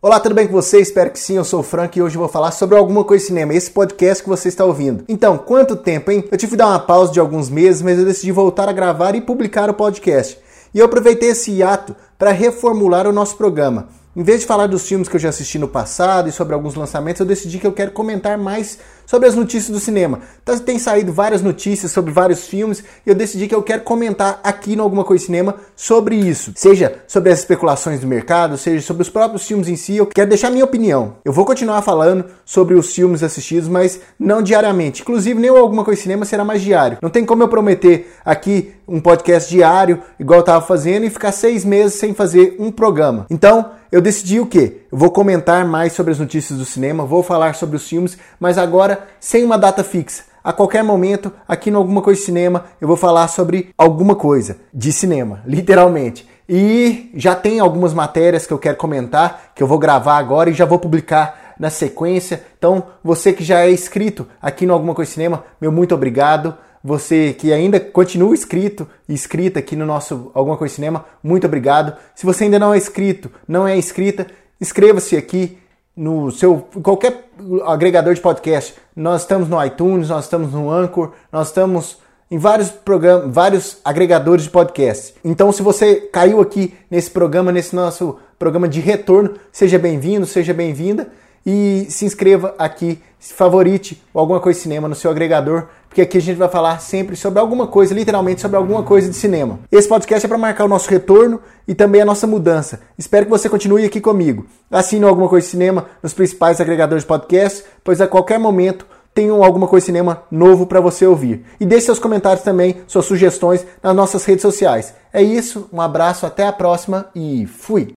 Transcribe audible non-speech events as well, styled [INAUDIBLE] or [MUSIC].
Olá, tudo bem com você? Espero que sim, eu sou o Frank e hoje vou falar sobre alguma coisa cinema, esse podcast que você está ouvindo. Então, quanto tempo, hein? Eu tive que dar uma pausa de alguns meses, mas eu decidi voltar a gravar e publicar o podcast. E eu aproveitei esse hiato para reformular o nosso programa. Em vez de falar dos filmes que eu já assisti no passado e sobre alguns lançamentos, eu decidi que eu quero comentar mais sobre as notícias do cinema. Então, tem saído várias notícias sobre vários filmes e eu decidi que eu quero comentar aqui no Alguma Coisa Cinema sobre isso. Seja sobre as especulações do mercado, seja sobre os próprios filmes em si, eu quero deixar minha opinião. Eu vou continuar falando sobre os filmes assistidos, mas não diariamente. Inclusive, nem o Alguma Coisa Cinema será mais diário. Não tem como eu prometer aqui um podcast diário, igual eu estava fazendo, e ficar seis meses sem fazer um programa. Então, eu decidi o quê? Eu vou comentar mais sobre as notícias do cinema, vou falar sobre os filmes, mas agora sem uma data fixa. A qualquer momento, aqui no Alguma Coisa de Cinema, eu vou falar sobre alguma coisa de cinema, [LAUGHS] literalmente. E já tem algumas matérias que eu quero comentar, que eu vou gravar agora e já vou publicar na sequência. Então, você que já é inscrito aqui no Alguma Coisa de Cinema, meu muito obrigado. Você que ainda continua inscrito e inscrita aqui no nosso Alguma Coisa Cinema, muito obrigado. Se você ainda não é inscrito, não é inscrita, inscreva-se aqui no seu qualquer agregador de podcast. Nós estamos no iTunes, nós estamos no Anchor, nós estamos em vários programas, vários agregadores de podcast. Então, se você caiu aqui nesse programa, nesse nosso programa de retorno, seja bem-vindo, seja bem-vinda e se inscreva aqui, favorite alguma coisa cinema no seu agregador porque aqui a gente vai falar sempre sobre alguma coisa, literalmente sobre alguma coisa de cinema. Esse podcast é para marcar o nosso retorno e também a nossa mudança. Espero que você continue aqui comigo. Assine alguma coisa de cinema nos principais agregadores de podcast, pois a qualquer momento tenham alguma coisa de cinema novo para você ouvir. E deixe seus comentários também, suas sugestões nas nossas redes sociais. É isso, um abraço, até a próxima e fui!